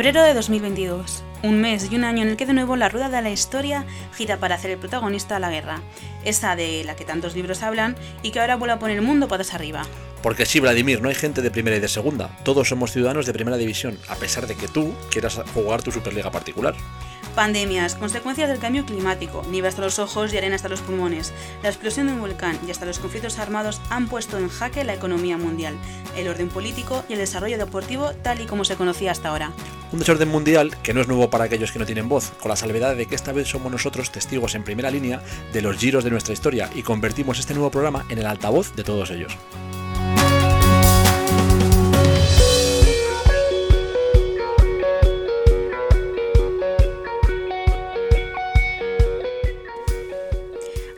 Febrero de 2022, un mes y un año en el que de nuevo la rueda de la historia gira para hacer el protagonista a la guerra, esa de la que tantos libros hablan y que ahora vuelve a poner el mundo patas arriba. Porque sí, Vladimir, no hay gente de primera y de segunda, todos somos ciudadanos de primera división, a pesar de que tú quieras jugar tu Superliga particular. Pandemias, consecuencias del cambio climático, nieve hasta los ojos y arena hasta los pulmones, la explosión de un volcán y hasta los conflictos armados han puesto en jaque la economía mundial, el orden político y el desarrollo deportivo tal y como se conocía hasta ahora. Un desorden mundial que no es nuevo para aquellos que no tienen voz, con la salvedad de que esta vez somos nosotros testigos en primera línea de los giros de nuestra historia y convertimos este nuevo programa en el altavoz de todos ellos.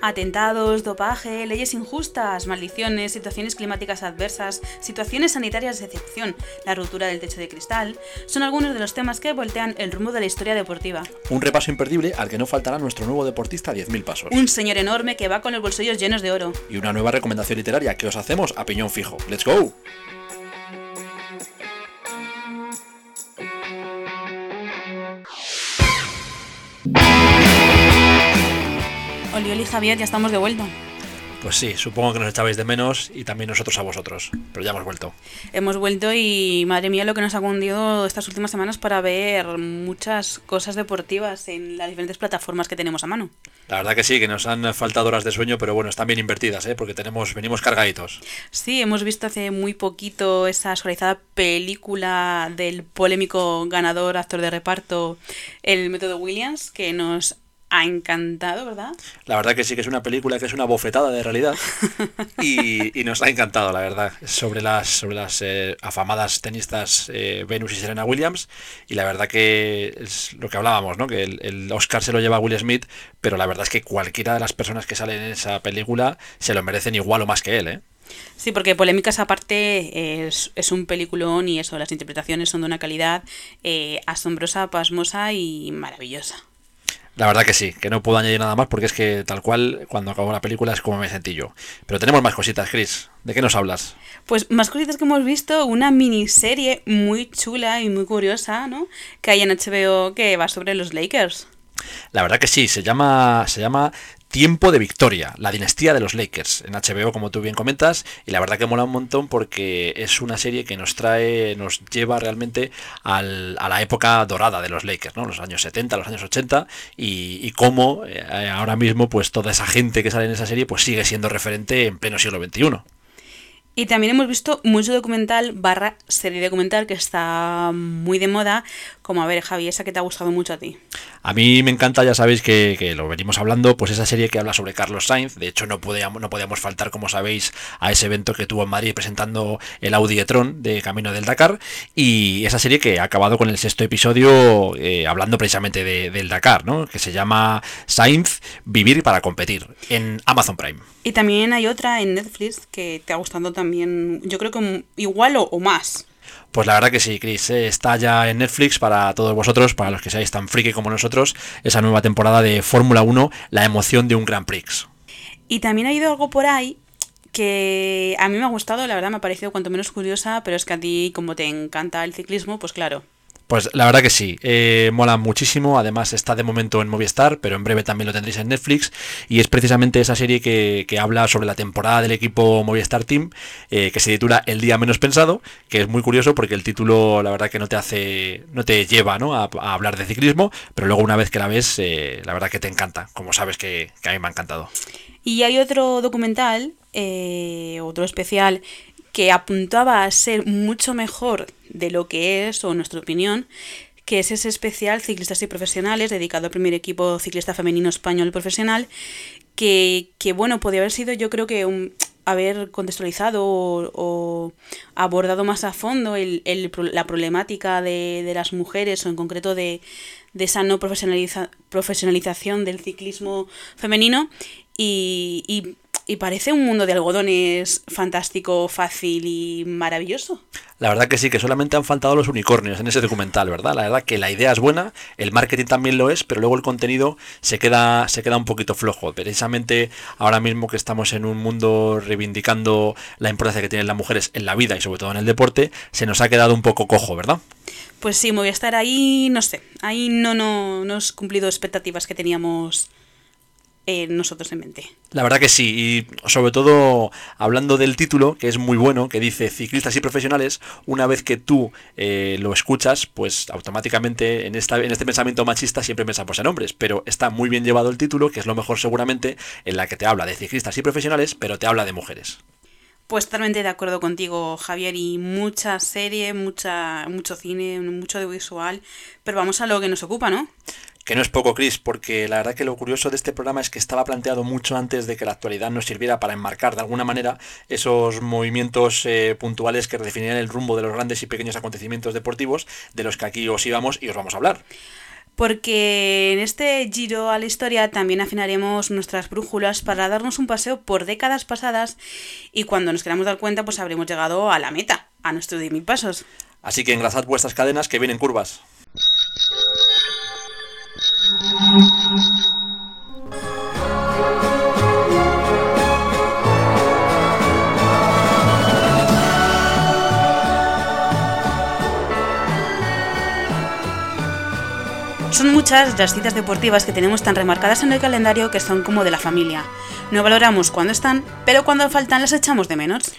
Atentados, dopaje, leyes injustas, maldiciones, situaciones climáticas adversas, situaciones sanitarias de excepción, la ruptura del techo de cristal, son algunos de los temas que voltean el rumbo de la historia deportiva. Un repaso imperdible al que no faltará nuestro nuevo deportista a 10.000 pasos. Un señor enorme que va con los bolsillos llenos de oro. Y una nueva recomendación literaria que os hacemos a piñón fijo. ¡Let's go! Oli, Javier, ya estamos de vuelta. Pues sí, supongo que nos echabais de menos y también nosotros a vosotros, pero ya hemos vuelto. Hemos vuelto y madre mía lo que nos ha cundido estas últimas semanas para ver muchas cosas deportivas en las diferentes plataformas que tenemos a mano. La verdad que sí, que nos han faltado horas de sueño, pero bueno, están bien invertidas, ¿eh? porque tenemos, venimos cargaditos. Sí, hemos visto hace muy poquito esa suavizada película del polémico ganador, actor de reparto, el método Williams, que nos ha encantado, ¿verdad? La verdad que sí que es una película que es una bofetada de realidad y, nos ha encantado, la verdad, sobre las, sobre las eh, afamadas tenistas eh, Venus y Serena Williams y la verdad que es lo que hablábamos, ¿no? Que el, Oscar se lo lleva a Will Smith, pero la verdad es que cualquiera de las personas que salen en esa película se lo merecen igual o más que él, ¿eh? Sí, porque Polémicas aparte es, es, un peliculón y eso, las interpretaciones son de una calidad eh, asombrosa, pasmosa y maravillosa. La verdad que sí, que no puedo añadir nada más porque es que tal cual cuando acabó la película es como me sentí yo. Pero tenemos más cositas, Chris. ¿De qué nos hablas? Pues más cositas que hemos visto, una miniserie muy chula y muy curiosa, ¿no? Que hay en HBO que va sobre los Lakers. La verdad que sí, se llama, se llama Tiempo de Victoria, la dinastía de los Lakers, en HBO, como tú bien comentas, y la verdad que mola un montón porque es una serie que nos trae, nos lleva realmente al, a la época dorada de los Lakers, ¿no? Los años 70, los años 80, y, cómo eh, ahora mismo, pues toda esa gente que sale en esa serie, pues sigue siendo referente en pleno siglo XXI. Y también hemos visto mucho documental barra serie documental que está muy de moda, como a ver, Javi, esa que te ha gustado mucho a ti. A mí me encanta, ya sabéis que, lo venimos hablando, pues esa serie que habla sobre Carlos Sainz. De hecho, no podíamos, no podíamos faltar, como sabéis, a ese evento que tuvo en Madrid presentando el Audi e-tron de Camino del Dakar. Y esa serie que ha acabado con el sexto episodio eh, hablando precisamente del Dakar, ¿no? Que se llama Sainz Vivir para competir en Amazon Prime. Y también hay otra en Netflix que te ha gustado también, yo creo que igual o, más. Pues la verdad que sí, Chris. Eh, está ya en Netflix para todos vosotros, para los que seáis tan friki como nosotros, esa nueva temporada de Fórmula 1, la emoción de un Grand Prix. Y también ha ido algo por ahí que a mí me ha gustado, la verdad me ha parecido cuanto menos curiosa, pero es que a ti, como te encanta el ciclismo, pues claro, pues la verdad que sí, eh, mola muchísimo, además está de momento en Movistar, pero en breve también lo tendréis en Netflix, y es precisamente esa serie que, habla sobre la temporada del equipo Movistar Team, eh, que se titula El día menos pensado, que es muy curioso porque el título la verdad que no te hace, no te lleva ¿no? A, hablar de ciclismo, pero luego una vez que la ves, eh, la verdad que te encanta, como sabes que, que, a mí me ha encantado. Y hay otro documental, otro especial, que apuntaba a ser mucho mejor de lo que es, o nuestra opinión, que es ese especial Ciclistas y Profesionales, dedicado al primer equipo ciclista femenino español profesional, que, que bueno, podría haber sido yo creo que haber contextualizado o, abordado más a fondo el, el, la problemática de, de, las mujeres o en concreto de, de esa no profesionaliza, profesionalización del ciclismo femenino y y parece un mundo de algodones fantástico, fácil y maravilloso. La verdad que sí, que solamente han faltado los unicornios en ese documental, ¿verdad? La verdad que la idea es buena, el marketing también lo es, pero luego el contenido se queda, se queda un poquito flojo. Precisamente ahora mismo que estamos en un mundo reivindicando la importancia que tienen las mujeres en la vida y sobre todo en el deporte, se nos ha quedado un poco cojo, ¿verdad? Pues sí, me voy a estar ahí, no sé, ahí no, no, no hemos cumplido expectativas que teníamos eh, nosotros en mente. La verdad que sí, y sobre todo hablando del título, que es muy bueno, que dice ciclistas y profesionales, una vez que tú eh, lo escuchas, pues automáticamente en, esta, en este pensamiento machista siempre pensamos en hombres, pero está muy bien llevado el título, que es lo mejor seguramente, en la que te habla de ciclistas y profesionales, pero te habla de mujeres. Pues totalmente de acuerdo contigo, Javier, y mucha serie, mucha, mucho cine, mucho audiovisual, pero vamos a lo que nos ocupa, ¿no? Que no es poco, Chris, porque la verdad que lo curioso de este programa es que estaba planteado mucho antes de que la actualidad nos sirviera para enmarcar de alguna manera esos movimientos eh, puntuales que redefinirían el rumbo de los grandes y pequeños acontecimientos deportivos de los que aquí os íbamos y os vamos a hablar. Porque en este giro a la historia también afinaremos nuestras brújulas para darnos un paseo por décadas pasadas y cuando nos queramos dar cuenta pues habremos llegado a la meta, a nuestro 10.000 pasos. Así que engrasad vuestras cadenas que vienen curvas. Son muchas las citas deportivas que tenemos tan remarcadas en el calendario que son como de la familia. No valoramos cuando están, pero cuando faltan las echamos de menos.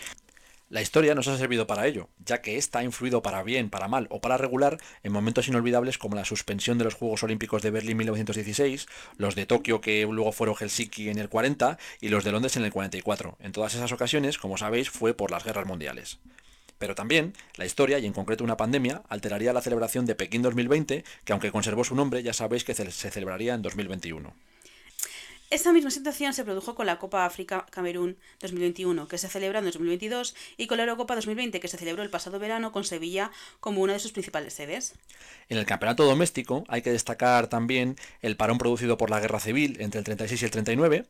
La historia nos ha servido para ello, ya que ésta ha influido para bien, para mal o para regular en momentos inolvidables como la suspensión de los Juegos Olímpicos de Berlín 1916, los de Tokio que luego fueron Helsinki en el 40 y los de Londres en el 44. En todas esas ocasiones, como sabéis, fue por las guerras mundiales. Pero también la historia, y en concreto una pandemia, alteraría la celebración de Pekín 2020, que aunque conservó su nombre, ya sabéis que se celebraría en 2021. Esta misma situación se produjo con la Copa África Camerún 2021, que se celebra en 2022, y con la Eurocopa 2020, que se celebró el pasado verano con Sevilla como una de sus principales sedes. En el campeonato doméstico hay que destacar también el parón producido por la guerra civil entre el 36 y el 39,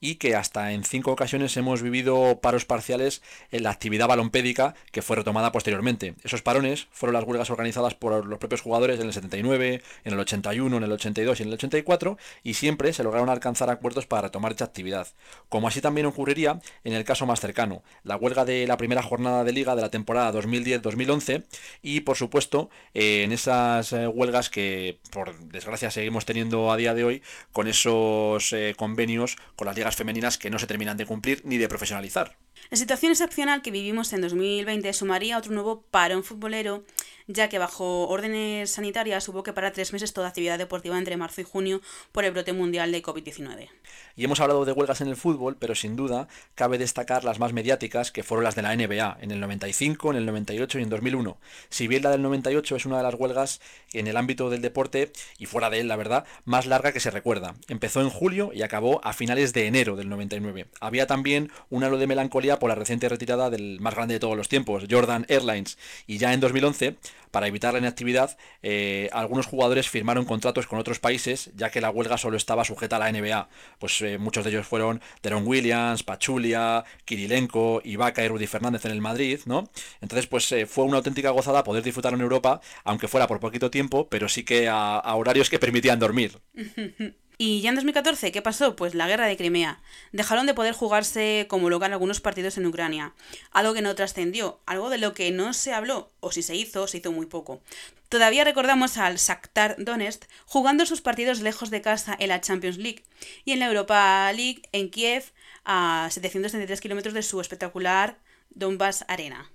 y que hasta en cinco ocasiones hemos vivido paros parciales en la actividad balompédica que fue retomada posteriormente. Esos parones fueron las huelgas organizadas por los propios jugadores en el 79, en el 81, en el 82 y en el 84 y siempre se lograron alcanzar acuerdos para retomar dicha actividad. Como así también ocurriría en el caso más cercano, la huelga de la primera jornada de liga de la temporada 2010-2011 y por supuesto eh, en esas eh, huelgas que por desgracia seguimos teniendo a día de hoy con esos eh, convenios con las ligas femeninas que no se terminan de cumplir ni de profesionalizar. La situación excepcional que vivimos en 2020 sumaría otro nuevo parón futbolero ya que bajo órdenes sanitarias hubo que parar tres meses toda actividad deportiva entre marzo y junio por el brote mundial de COVID-19. Y hemos hablado de huelgas en el fútbol, pero sin duda cabe destacar las más mediáticas, que fueron las de la NBA, en el 95, en el 98 y en 2001. Si bien la del 98 es una de las huelgas en el ámbito del deporte, y fuera de él, la verdad, más larga que se recuerda. Empezó en julio y acabó a finales de enero del 99. Había también un halo de melancolía por la reciente retirada del más grande de todos los tiempos, Jordan Airlines, y ya en 2011 para evitar la inactividad, eh, algunos jugadores firmaron contratos con otros países, ya que la huelga solo estaba sujeta a la NBA. Pues eh, muchos de ellos fueron Teron Williams, Pachulia, Kirilenko, Ibaka y Rudy Fernández en el Madrid, ¿no? Entonces, pues eh, fue una auténtica gozada poder disfrutar en Europa, aunque fuera por poquito tiempo, pero sí que a horarios que permitían dormir. Y ya en 2014, ¿qué pasó? Pues la guerra de Crimea. Dejaron de poder jugarse como local algunos partidos en Ucrania, algo que no trascendió, algo de lo que no se habló, o si se hizo, se hizo muy poco. Todavía recordamos al Shakhtar Donetsk jugando sus partidos lejos de casa en la Champions League y en la Europa League en Kiev a 733 kilómetros de su espectacular Donbass Arena.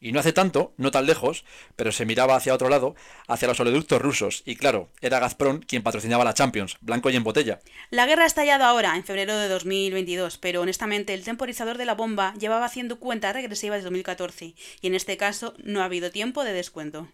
Y no hace tanto, no tan lejos, pero se miraba hacia otro lado, hacia los oleoductos rusos, y claro, era Gazprom quien patrocinaba la Champions, blanco y en botella. La guerra ha estallado ahora, en febrero de 2022, pero honestamente el temporizador de la bomba llevaba haciendo cuenta regresiva desde 2014, y en este caso no ha habido tiempo de descuento.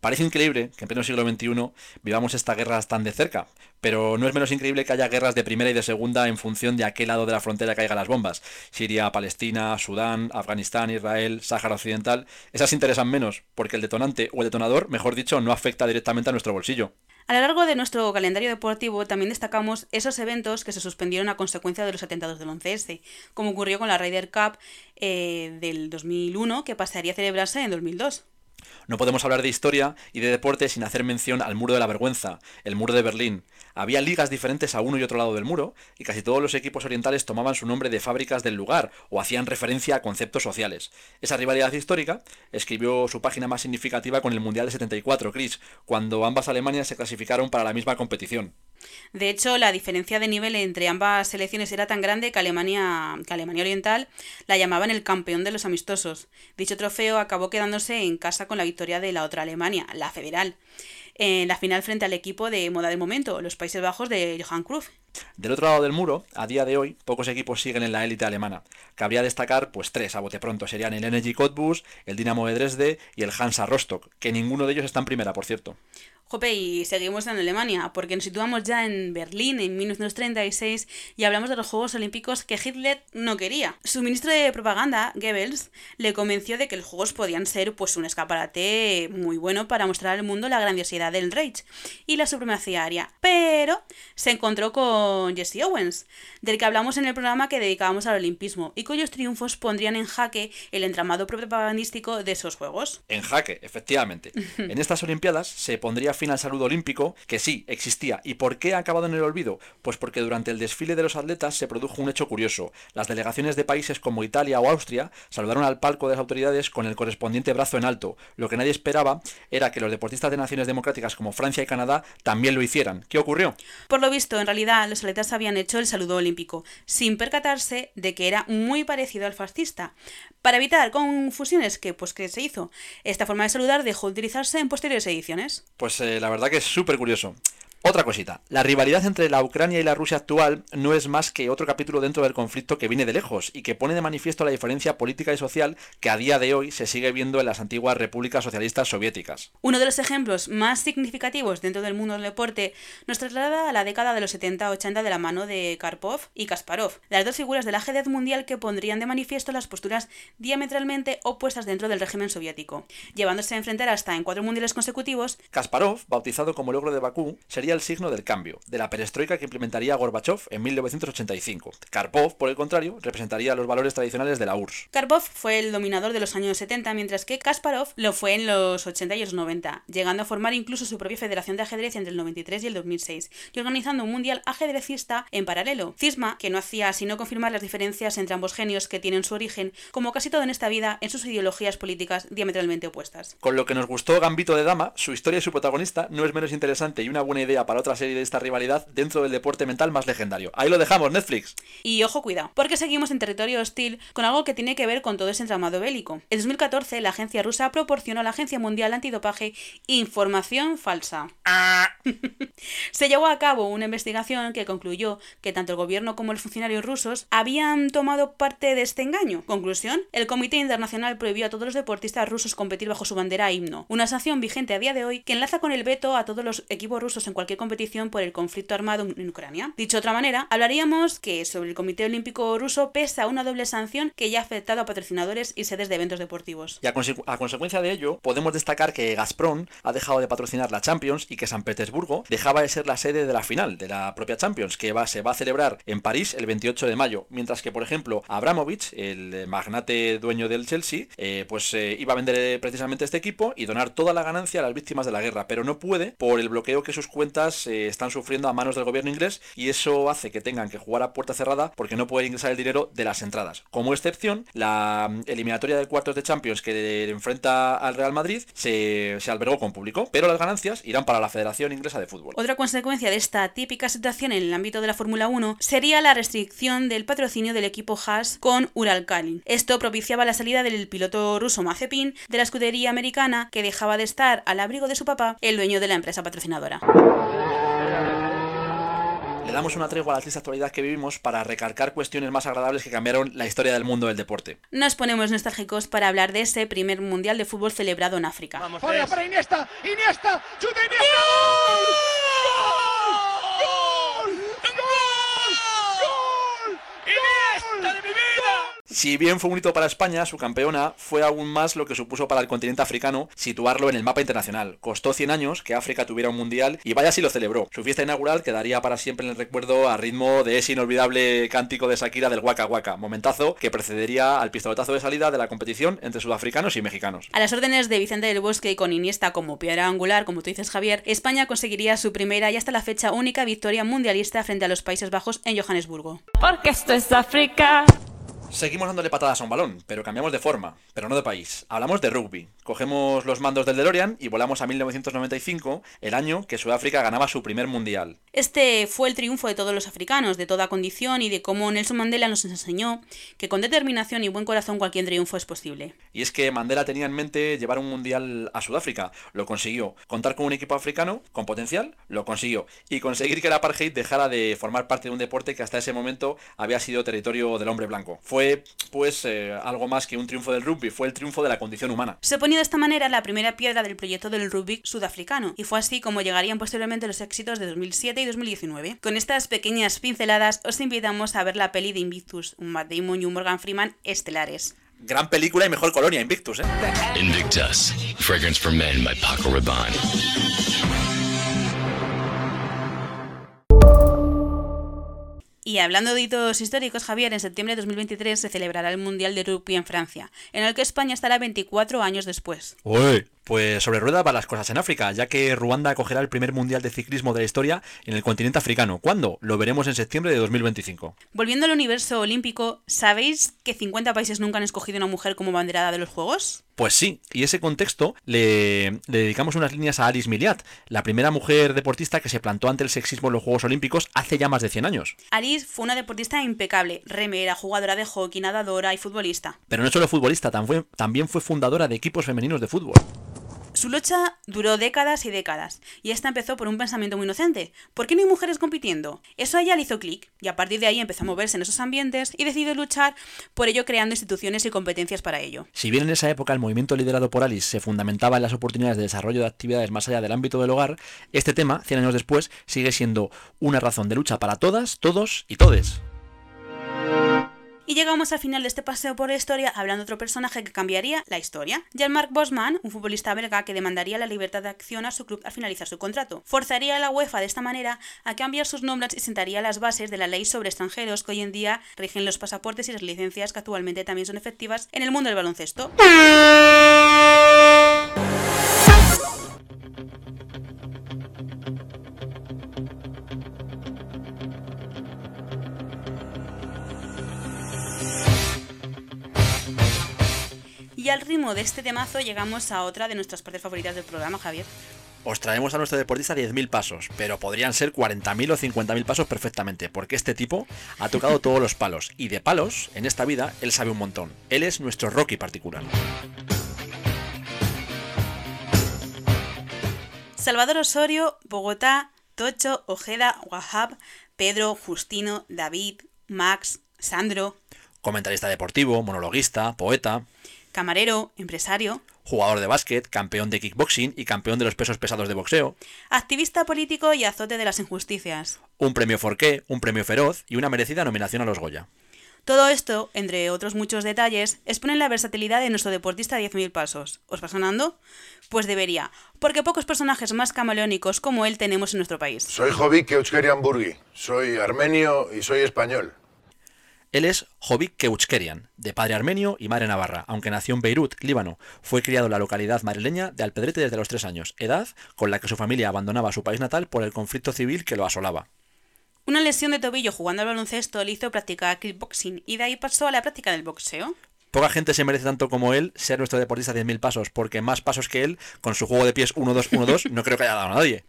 Parece increíble que en pleno siglo XXI vivamos esta guerra tan de cerca, pero no es menos increíble que haya guerras de primera y de segunda en función de a qué lado de la frontera caigan las bombas. Siria, Palestina, Sudán, Afganistán, Israel, Sáhara Occidental. Esas interesan menos, porque el detonante o el detonador, mejor dicho, no afecta directamente a nuestro bolsillo. A lo largo de nuestro calendario deportivo también destacamos esos eventos que se suspendieron a consecuencia de los atentados del 11S, como ocurrió con la Ryder Cup eh, del 2001, que pasaría a celebrarse en 2002. No podemos hablar de historia y de deporte sin hacer mención al muro de la vergüenza, el muro de Berlín. Había ligas diferentes a uno y otro lado del muro, y casi todos los equipos orientales tomaban su nombre de fábricas del lugar o hacían referencia a conceptos sociales. Esa rivalidad histórica escribió su página más significativa con el Mundial de 74, Chris, cuando ambas Alemanias se clasificaron para la misma competición. De hecho, la diferencia de nivel entre ambas selecciones era tan grande que Alemania, que Alemania Oriental la llamaban el campeón de los amistosos. Dicho trofeo acabó quedándose en casa con la victoria de la otra Alemania, la federal, en la final frente al equipo de moda del momento, los Países Bajos de Johan Cruyff. Del otro lado del muro, a día de hoy, pocos equipos siguen en la élite alemana. Cabría destacar, pues tres a bote pronto, serían el Energy Cottbus, el Dinamo de Dresde y el Hansa Rostock, que ninguno de ellos está en primera, por cierto. Jope, y seguimos en Alemania, porque nos situamos ya en Berlín en 1936 y hablamos de los Juegos Olímpicos que Hitler no quería. Su ministro de propaganda, Goebbels, le convenció de que los Juegos podían ser pues un escaparate muy bueno para mostrar al mundo la grandiosidad del Reich y la supremacía aria. Pero se encontró con Jesse Owens, del que hablamos en el programa que dedicábamos al olimpismo y cuyos triunfos pondrían en jaque el entramado propagandístico de esos Juegos. En jaque, efectivamente. en estas Olimpiadas se pondría fin al saludo olímpico, que sí, existía. ¿Y por qué ha acabado en el olvido? Pues porque durante el desfile de los atletas se produjo un hecho curioso. Las delegaciones de países como Italia o Austria saludaron al palco de las autoridades con el correspondiente brazo en alto. Lo que nadie esperaba era que los deportistas de naciones democráticas como Francia y Canadá también lo hicieran. ¿Qué ocurrió? Por lo visto, en realidad, los atletas habían hecho el saludo olímpico, sin percatarse de que era muy parecido al fascista. Para evitar confusiones, que pues que se hizo? Esta forma de saludar dejó de utilizarse en posteriores ediciones. Pues eh, la verdad que es súper curioso. Otra cosita, la rivalidad entre la Ucrania y la Rusia actual no es más que otro capítulo dentro del conflicto que viene de lejos y que pone de manifiesto la diferencia política y social que a día de hoy se sigue viendo en las antiguas repúblicas socialistas soviéticas. Uno de los ejemplos más significativos dentro del mundo del deporte nos traslada a la década de los 70-80 de la mano de Karpov y Kasparov, las dos figuras del ajedrez mundial que pondrían de manifiesto las posturas diametralmente opuestas dentro del régimen soviético, llevándose a enfrentar hasta en cuatro mundiales consecutivos. Kasparov, bautizado como logro de Bakú, sería el signo del cambio, de la perestroika que implementaría Gorbachev en 1985. Karpov, por el contrario, representaría los valores tradicionales de la URSS. Karpov fue el dominador de los años 70, mientras que Kasparov lo fue en los 80 y los 90, llegando a formar incluso su propia federación de ajedrez entre el 93 y el 2006, y organizando un mundial ajedrecista en paralelo. Cisma, que no hacía sino confirmar las diferencias entre ambos genios que tienen su origen, como casi todo en esta vida, en sus ideologías políticas diametralmente opuestas. Con lo que nos gustó Gambito de Dama, su historia y su protagonista no es menos interesante y una buena idea para otra serie de esta rivalidad dentro del deporte mental más legendario. Ahí lo dejamos, Netflix. Y ojo, cuidado, porque seguimos en territorio hostil con algo que tiene que ver con todo ese entramado bélico. En 2014, la agencia rusa proporcionó a la Agencia Mundial Antidopaje información falsa. Se llevó a cabo una investigación que concluyó que tanto el gobierno como los funcionarios rusos habían tomado parte de este engaño. Conclusión, el Comité Internacional prohibió a todos los deportistas rusos competir bajo su bandera himno, una sanción vigente a día de hoy que enlaza con el veto a todos los equipos rusos en cualquier competición por el conflicto armado en Ucrania. Dicho de otra manera, hablaríamos que sobre el Comité Olímpico Ruso pesa una doble sanción que ya ha afectado a patrocinadores y sedes de eventos deportivos. Y a, consecuencia de ello, podemos destacar que Gazprom ha dejado de patrocinar la Champions y que San Petersburgo dejaba de ser la sede de la final de la propia Champions, que se va a celebrar en París el 28 de mayo, mientras que, por ejemplo, Abramovich, el magnate dueño del Chelsea, eh, pues eh, iba a vender precisamente este equipo y donar toda la ganancia a las víctimas de la guerra, pero no puede por el bloqueo que sus cuentas eh, están sufriendo a manos del gobierno inglés y eso hace que tengan que jugar a puerta cerrada porque no pueden ingresar el dinero de las entradas. Como excepción, la mm, eliminatoria de cuartos de Champions que enfrenta al Real Madrid se, albergó con público, pero las ganancias irán para la Federación Inglesa de Fútbol. Otra consecuencia de esta típica situación en el ámbito de la Fórmula 1 sería la restricción del patrocinio del equipo Haas con Uralkali. Esto propiciaba la salida del piloto ruso Mazepin de la escudería americana que dejaba de estar al abrigo de su papá, el dueño de la empresa patrocinadora. Le damos una tregua a la triste actualidad que vivimos para recalcar cuestiones más agradables que cambiaron la historia del mundo del deporte. Nos ponemos nostálgicos para hablar de ese primer mundial de fútbol celebrado en África. Vamos, para Iniesta, Iniesta, chuta Iniesta. Si bien fue un hito para España, su campeona fue aún más lo que supuso para el continente africano situarlo en el mapa internacional. Costó 100 años que África tuviera un mundial y vaya si lo celebró. Su fiesta inaugural quedaría para siempre en el recuerdo a ritmo de ese inolvidable cántico de Shakira del Waka Waka, momentazo que precedería al pistoletazo de salida de la competición entre sudafricanos y mexicanos. A las órdenes de Vicente del Bosque y con Iniesta como piedra angular, como tú dices Javier, España conseguiría su primera y hasta la fecha única victoria mundialista frente a los Países Bajos en Johannesburgo. Porque esto es África. Seguimos dándole patadas a un balón, pero cambiamos de forma, pero no de país. Hablamos de rugby. Cogemos los mandos del DeLorean y volamos a 1995, el año que Sudáfrica ganaba su primer mundial. Este fue el triunfo de todos los africanos, de toda condición y de cómo Nelson Mandela nos enseñó que con determinación y buen corazón cualquier triunfo es posible. Y es que Mandela tenía en mente llevar un mundial a Sudáfrica, lo consiguió. Contar con un equipo africano con potencial, lo consiguió. Y conseguir que el apartheid dejara de formar parte de un deporte que hasta ese momento había sido territorio del hombre blanco. Fue fue pues eh, algo más que un triunfo del rugby, fue el triunfo de la condición humana. Se ponía de esta manera la primera piedra del proyecto del rugby sudafricano, y fue así como llegarían posteriormente los éxitos de 2007 y 2019. Con estas pequeñas pinceladas os invitamos a ver la peli de Invictus, un Matt Damon y un Morgan Freeman estelares. Gran película y mejor colonia, Invictus, ¿eh? Invictus, fragrance for men by Paco Rabanne. Y hablando de hitos históricos, Javier, en septiembre de 2023 se celebrará el Mundial de Rugby en Francia, en el que España estará 24 años después. Uy, pues sobre rueda para las cosas en África, ya que Ruanda acogerá el primer Mundial de Ciclismo de la historia en el continente africano. ¿Cuándo? Lo veremos en septiembre de 2025. Volviendo al universo olímpico, ¿sabéis que 50 países nunca han escogido una mujer como banderada de los Juegos? Pues sí, y ese contexto le, le, dedicamos unas líneas a Alice Miliat, la primera mujer deportista que se plantó ante el sexismo en los Juegos Olímpicos hace ya más de 100 años. Alice fue una deportista impecable, remera, jugadora de hockey, nadadora y futbolista. Pero no solo futbolista, también fue fundadora de equipos femeninos de fútbol. Su lucha duró décadas y décadas, y esta empezó por un pensamiento muy inocente. ¿Por qué no hay mujeres compitiendo? Eso a ella le hizo clic, y a partir de ahí empezó a moverse en esos ambientes y decidió luchar por ello creando instituciones y competencias para ello. Si bien en esa época el movimiento liderado por Alice se fundamentaba en las oportunidades de desarrollo de actividades más allá del ámbito del hogar, este tema, 100 años después, sigue siendo una razón de lucha para todas, todos y todes. Y llegamos al final de este paseo por la historia hablando de otro personaje que cambiaría la historia. Jean-Marc Bosman, un futbolista belga que demandaría la libertad de acción a su club al finalizar su contrato. Forzaría a la UEFA de esta manera a cambiar sus nombres y sentaría las bases de la ley sobre extranjeros que hoy en día rigen los pasaportes y las licencias que actualmente también son efectivas en el mundo del baloncesto. Ritmo de este temazo llegamos a otra de nuestras partes favoritas del programa, Javier. Os traemos a nuestro deportista 10.000 pasos, pero podrían ser 40.000 o 50.000 pasos perfectamente, porque este tipo ha tocado todos los palos, y de palos, en esta vida, él sabe un montón. Él es nuestro Rocky particular. Salvador Osorio, Bogotá, Tocho, Ojeda, Wahab, Pedro, Justino, David, Max, Sandro. Comentarista deportivo, monologuista, poeta. Camarero, empresario. Jugador de básquet, campeón de kickboxing y campeón de los pesos pesados de boxeo. Activista político y azote de las injusticias. Un premio Forqué, un premio Feroz y una merecida nominación a los Goya. Todo esto, entre otros muchos detalles, exponen la versatilidad de nuestro deportista de 10.000 pasos. ¿Os va sonando? Pues debería, porque pocos personajes más camaleónicos como él tenemos en nuestro país. Soy Jovic Keuchkerian soy armenio y soy español. Él es Jovik Keuchkerian, de padre armenio y madre navarra, aunque nació en Beirut, Líbano. Fue criado en la localidad madrileña de Alpedrete desde los tres años, edad con la que su familia abandonaba su país natal por el conflicto civil que lo asolaba. Una lesión de tobillo jugando al baloncesto le hizo practicar kickboxing y de ahí pasó a la práctica del boxeo. Poca gente se merece tanto como él ser nuestro deportista de 10.000 pasos, porque más pasos que él, con su juego de pies 1-2-1-2, no creo que haya dado a nadie.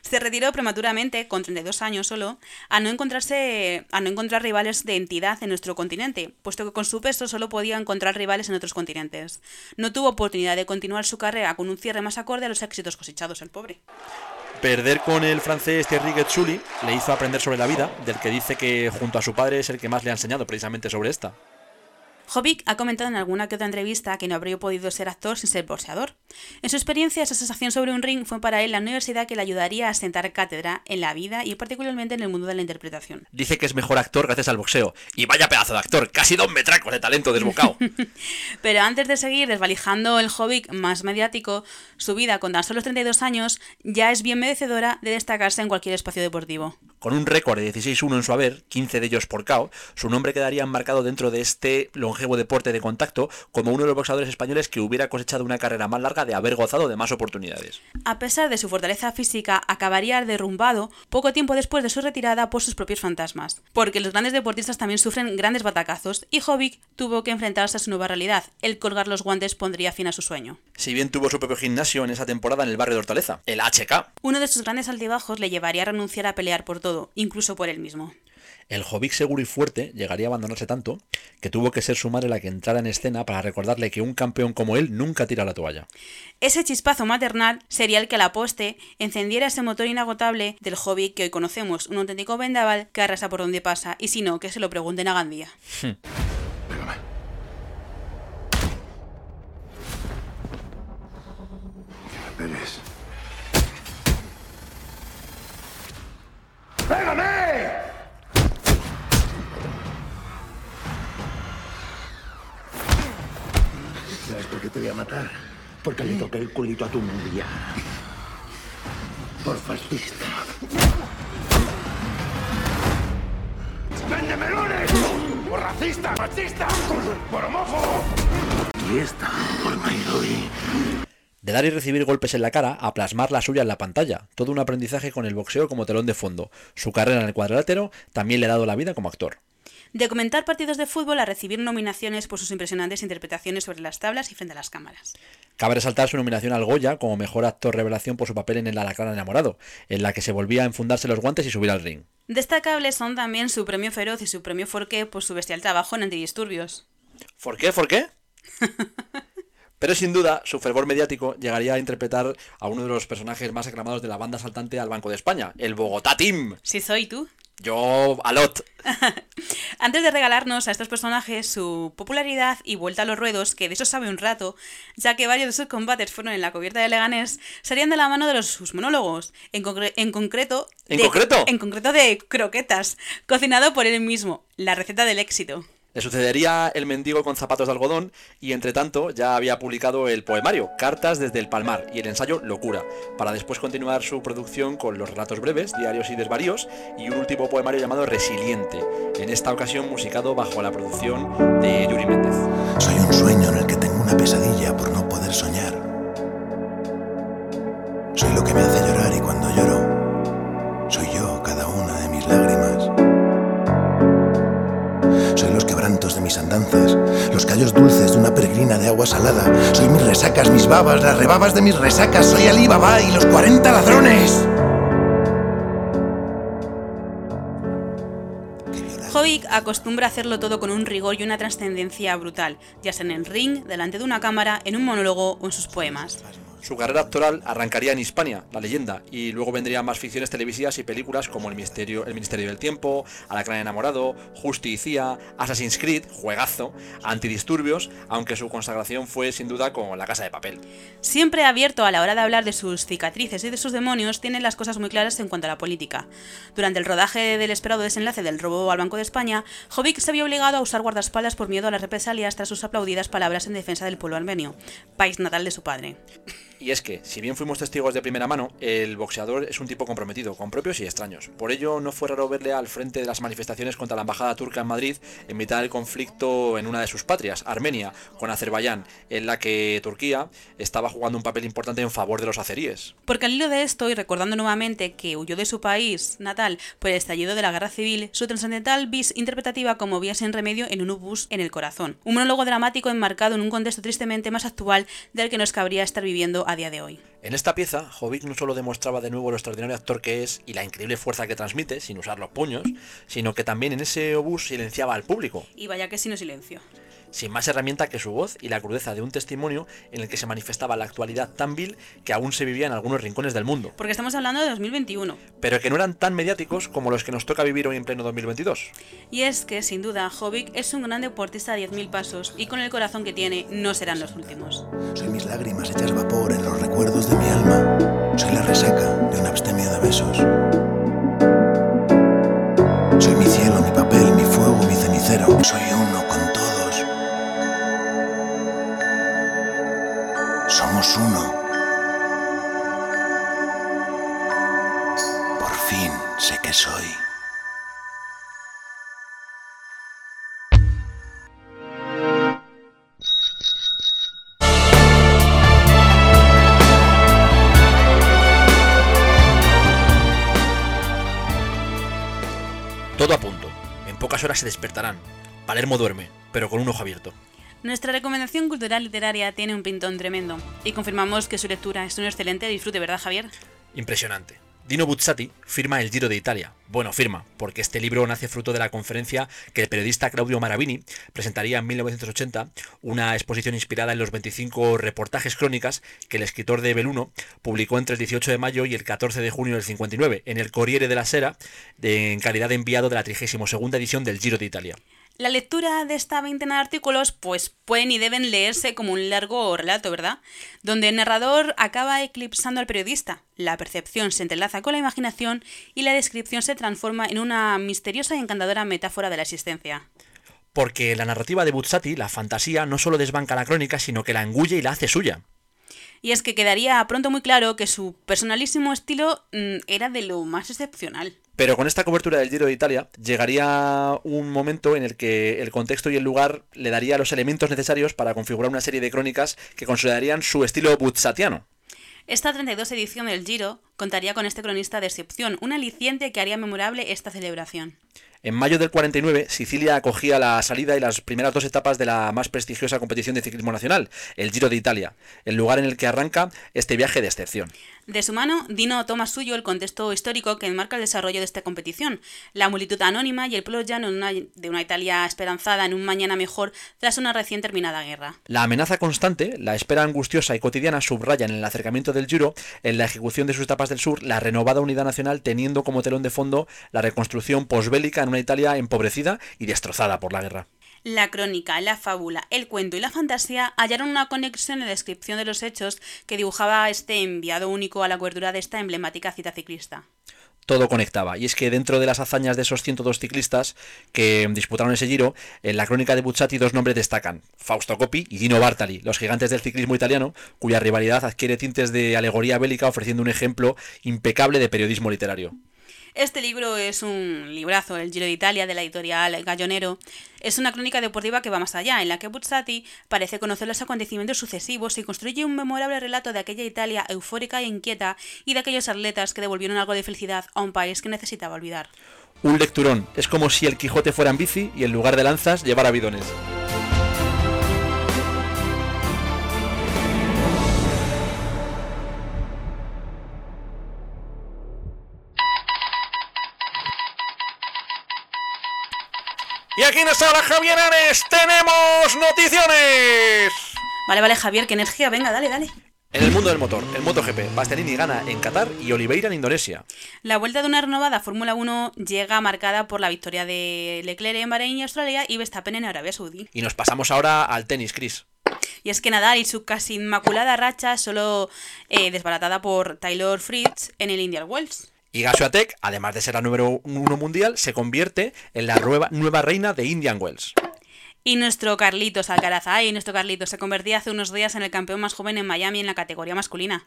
Se retiró prematuramente, con 32 años solo, a no, encontrarse, a no encontrar rivales de entidad en nuestro continente, puesto que con su peso solo podía encontrar rivales en otros continentes. No tuvo oportunidad de continuar su carrera con un cierre más acorde a los éxitos cosechados, el pobre. Perder con el francés Thierry Getzuli le hizo aprender sobre la vida, del que dice que junto a su padre es el que más le ha enseñado precisamente sobre esta. Jovic ha comentado en alguna que otra entrevista que no habría podido ser actor sin ser boxeador. En su experiencia, esa sensación sobre un ring fue para él la universidad que le ayudaría a sentar cátedra en la vida y particularmente en el mundo de la interpretación. Dice que es mejor actor gracias al boxeo. Y vaya pedazo de actor, casi dos metracos de talento desbocado. Pero antes de seguir desvalijando el Jovic más mediático, su vida con tan solo 32 años ya es bien merecedora de destacarse en cualquier espacio deportivo. Con un récord de 16-1 en su haber, 15 de ellos por KO, su nombre quedaría enmarcado dentro de este longevo deporte de contacto como uno de los boxeadores españoles que hubiera cosechado una carrera más larga de haber gozado de más oportunidades. A pesar de su fortaleza física, acabaría derrumbado poco tiempo después de su retirada por sus propios fantasmas, porque los grandes deportistas también sufren grandes batacazos y Jovic tuvo que enfrentarse a su nueva realidad. El colgar los guantes pondría fin a su sueño. Si bien tuvo su propio gimnasio en esa temporada en el barrio de Hortaleza, el HK. Uno de sus grandes altibajos le llevaría a renunciar a pelear por todo, incluso por él mismo. El Jovic seguro y fuerte llegaría a abandonarse tanto que tuvo que ser su madre la que entrara en escena para recordarle que un campeón como él nunca tira la toalla. Ese chispazo maternal sería el que a la poste encendiera ese motor inagotable del Jovic que hoy conocemos, un auténtico vendaval que arrasa por donde pasa, y si no, que se lo pregunten a Gandía. Pégame. Que me pegues. ¡Pégame! ¿Sabes por qué te voy a matar? Porque le toqué el culito a tu novia. Por fascista. ¡Vende melones! ¡Por racista, machista! ¡Por homófobo! Y esta por Nairobi. De dar y recibir golpes en la cara a plasmar la suya en la pantalla. Todo un aprendizaje con el boxeo como telón de fondo. Su carrera en el cuadrilátero también le ha dado la vida como actor. De comentar partidos de fútbol a recibir nominaciones por sus impresionantes interpretaciones sobre las tablas y frente a las cámaras. Cabe resaltar su nominación al Goya como mejor actor revelación por su papel en El Alacrán enamorado, en la que se volvía a enfundarse los guantes y subir al ring. Destacables son también su premio Feroz y su premio Forqué por su bestial trabajo en antidisturbios. ¿Por qué? Pero sin duda, su fervor mediático llegaría a interpretar a uno de los personajes más aclamados de la banda saltante al Banco de España, el Bogotá Team. Si soy tú. Yo, alot. Antes de regalarnos a estos personajes su popularidad y vuelta a los ruedos, que de eso sabe un rato, ya que varios de sus combates fueron en la cubierta de Leganés, salían de la mano de los, sus monólogos, en, concre- en concreto... ¿En de- concreto? En concreto de croquetas, cocinado por él mismo, la receta del éxito. Le sucedería el mendigo con zapatos de algodón y entre tanto ya había publicado el poemario Cartas desde el Palmar y el ensayo Locura, para después continuar su producción con los relatos breves, diarios y desvaríos y un último poemario llamado Resiliente, en esta ocasión musicado bajo la producción de Yuri Méndez. Soy un sueño en el que tengo una pesadilla por no poder soñar. Soy lo que me callos dulces de una peregrina de agua salada. Soy mis resacas, mis babas, las rebabas de mis resacas. Soy Alibaba y los 40 ladrones. Jovic acostumbra hacerlo todo con un rigor y una trascendencia brutal, ya sea en el ring, delante de una cámara, en un monólogo o en sus poemas. Su carrera actoral arrancaría en Hispania, la leyenda, y luego vendrían más ficciones televisivas y películas como El Ministerio, El Ministerio del Tiempo, Alacrán enamorado, Justicia, Assassin's Creed, juegazo, Antidisturbios, aunque su consagración fue sin duda con La Casa de Papel. Siempre abierto a la hora de hablar de sus cicatrices y de sus demonios, tiene las cosas muy claras en cuanto a la política. Durante el rodaje del esperado desenlace del robo al Banco de España, Jovic se vio obligado a usar guardaespaldas por miedo a las represalias tras sus aplaudidas palabras en defensa del pueblo armenio, país natal de su padre. Y es que, si bien fuimos testigos de primera mano, el boxeador es un tipo comprometido, con propios y extraños. Por ello, no fue raro verle al frente de las manifestaciones contra la embajada turca en Madrid en mitad del conflicto en una de sus patrias, Armenia, con Azerbaiyán, en la que Turquía estaba jugando un papel importante en favor de los azeríes. Porque al hilo de esto, y recordando nuevamente que huyó de su país natal por el estallido de la guerra civil, su trascendental bis interpretativa como vía sin remedio en un obús en el corazón. Un monólogo dramático enmarcado en un contexto tristemente más actual del que nos cabría estar viviendo a día de hoy. En esta pieza, Jovic no solo demostraba de nuevo lo extraordinario actor que es y la increíble fuerza que transmite, sin usar los puños, sino que también en ese obús silenciaba al público. Y vaya que si no silencio. Sin más herramienta que su voz y la crudeza de un testimonio en el que se manifestaba la actualidad tan vil que aún se vivía en algunos rincones del mundo, Porque estamos hablando de 2021. pero que no eran tan mediáticos como los que nos toca vivir hoy en pleno 2022. Y es que, sin duda, Jovic es un gran deportista a 10.000 pasos y con el corazón que tiene no serán los últimos. Soy mis lágrimas hechas vapor en los recuerdos de mi alma. Soy la resaca de un abstemio de besos. Soy mi cielo, mi papel, mi fuego, mi cenicero. Soy uno con Uno. Por fin sé que soy. Todo a punto. En pocas horas se despertarán. Palermo duerme, pero con un ojo abierto. Nuestra recomendación cultural literaria tiene un pintón tremendo y confirmamos que su lectura es un excelente disfrute, ¿verdad, Javier? Impresionante. Dino Buzzati firma el Giro de Italia. Bueno, firma, porque este libro nace fruto de la conferencia que el periodista Claudio Maravini presentaría en 1980, una exposición inspirada en los 25 reportajes crónicas que el escritor de Beluno publicó entre el 18 de mayo y el 14 de junio del 59 en el Corriere della Sera, de- en calidad de enviado de la 32 edición del Giro de Italia. La lectura de esta veintena de artículos pues pueden y deben leerse como un largo relato, ¿verdad? Donde el narrador acaba eclipsando al periodista, la percepción se entrelaza con la imaginación y la descripción se transforma en una misteriosa y encantadora metáfora de la existencia. Porque la narrativa de Buzzati, la fantasía, no solo desbanca la crónica, sino que la engulle y la hace suya. Y es que quedaría pronto muy claro que su personalísimo estilo mm, era de lo más excepcional. Pero con esta cobertura del Giro de Italia llegaría un momento en el que el contexto y el lugar le daría los elementos necesarios para configurar una serie de crónicas que considerarían su estilo buzzatiano. Esta 32 edición del Giro contaría con este cronista de excepción, un aliciente que haría memorable esta celebración. En mayo del 49, Sicilia acogía la salida y las primeras dos etapas de la más prestigiosa competición de ciclismo nacional, el Giro de Italia, el lugar en el que arranca este viaje de excepción. De su mano, Dino toma suyo el contexto histórico que enmarca el desarrollo de esta competición, la multitud anónima y el pueblo llano de una, de una Italia esperanzada en un mañana mejor tras una recién terminada guerra. La amenaza constante, la espera angustiosa y cotidiana subrayan en el acercamiento del Giro, en la ejecución de sus etapas del sur, la renovada unidad nacional teniendo como telón de fondo la reconstrucción posbélica en una Italia empobrecida y destrozada por la guerra. La crónica, la fábula, el cuento y la fantasía hallaron una conexión en la descripción de los hechos que dibujaba este enviado único a la cobertura de esta emblemática cita ciclista. todo conectaba. Y es que dentro de las hazañas de esos 102 ciclistas que disputaron ese giro, en la crónica de Buzzati dos nombres destacan, Fausto Coppi y Dino Bartali, los gigantes del ciclismo italiano, cuya rivalidad adquiere tintes de alegoría bélica ofreciendo un ejemplo impecable de periodismo literario. Este libro es un librazo, El Giro de Italia, de la editorial Gallonero. Es una crónica deportiva que va más allá, en la que Buzzati parece conocer los acontecimientos sucesivos y construye un memorable relato de aquella Italia eufórica e inquieta y de aquellos atletas que devolvieron algo de felicidad a un país que necesitaba olvidar. Un lecturón, es como si el Quijote fuera en bici y en lugar de lanzas llevara bidones. Y aquí en hora, Javier Ares, tenemos noticiones. Vale, vale, Javier, qué energía, venga, dale, dale. En el mundo del motor, el MotoGP, Bastianini gana en Qatar y Oliveira en Indonesia. La vuelta de una renovada Fórmula 1 llega marcada por la victoria de Leclerc en Bahrein y Australia y Verstappen en Arabia Saudí. Y nos pasamos ahora al tenis, Chris. Y es que Nadal y su casi inmaculada racha solo eh, desbaratada por Taylor Fritz en el Indian Wells. Y Gashuatek, además de ser la número uno mundial, se convierte en la nueva, nueva reina de Indian Wells. Y nuestro Carlitos Alcaraz, ay, nuestro Carlitos se convertía hace unos días en el campeón más joven en Miami en la categoría masculina.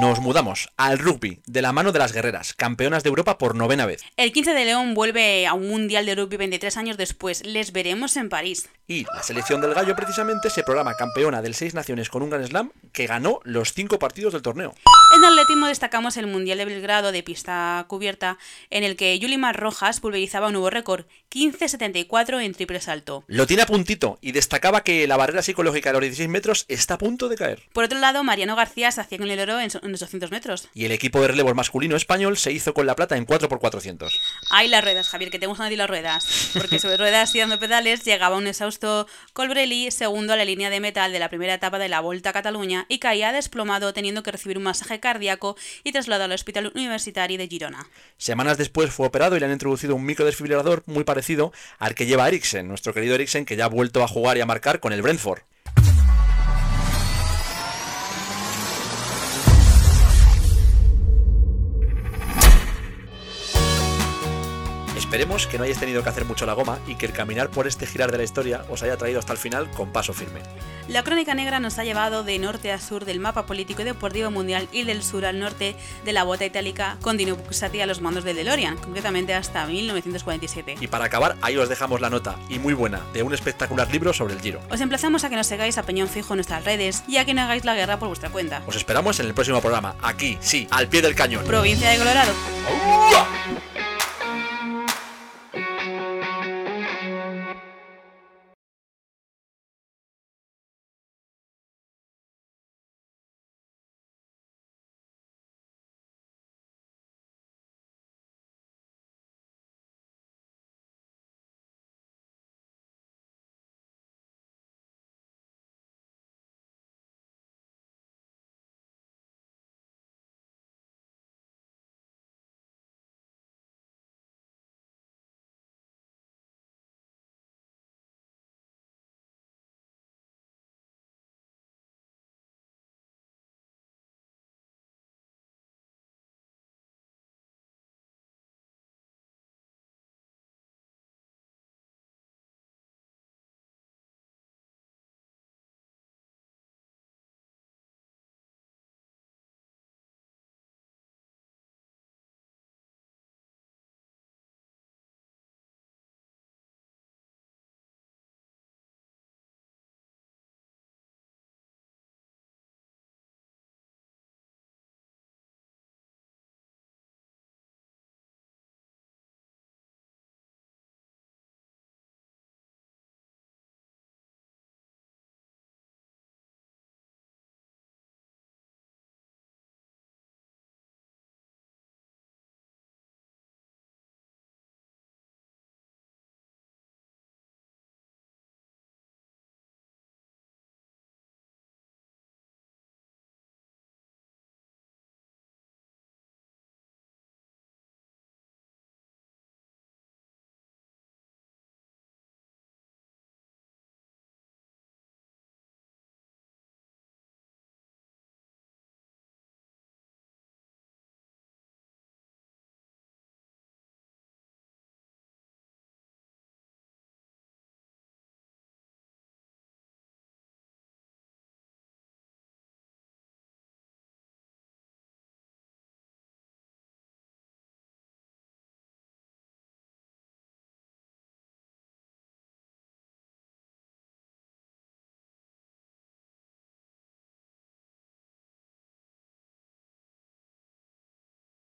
Nos mudamos al rugby, de la mano de las guerreras, campeonas de Europa por novena vez. El 15 de León vuelve a un mundial de rugby 23 años después. Les veremos en París. Y la selección del gallo precisamente se programa campeona del Seis Naciones con un Grand Slam que ganó los cinco partidos del torneo. En atletismo destacamos el Mundial de Belgrado de pista cubierta, en el que Yulimar Rojas pulverizaba un nuevo récord, 15.74 en triple salto. Lo tiene puntito y destacaba que la barrera psicológica de los 16 metros está a punto de caer. Por otro lado, Mariano García se hacía con el oro en so- en los 200 metros. Y el equipo de relevos masculino español se hizo con la plata en 4x400. Ay, las ruedas, Javier, que te gustan a ti las ruedas. Porque sobre ruedas y dando pedales llegaba un exhausto Colbrelli, segundo a la línea de metal de la primera etapa de la Volta a Cataluña y caía desplomado teniendo que recibir un masaje cardíaco y trasladado al Hospital Universitario de Girona. Semanas después fue operado y le han introducido un microdesfibrilador muy parecido al que lleva Eriksen, nuestro querido Eriksen, que ya ha vuelto a jugar y a marcar con el Brentford. Esperemos que no hayáis tenido que hacer mucho la goma y que el caminar por este girar de la historia os haya traído hasta el final con paso firme. La crónica negra nos ha llevado de norte a sur del mapa político y deportivo mundial y del sur al norte de la bota itálica con Dino a los mandos del DeLorean, concretamente hasta 1947. Y para acabar, ahí os dejamos la nota, y muy buena, de un espectacular libro sobre el Giro. Os emplazamos a que nos sigáis a peñón fijo en nuestras redes y a que no hagáis la guerra por vuestra cuenta. Os esperamos en el próximo programa, aquí, sí, al pie del cañón. Provincia de Colorado. ¡Uah!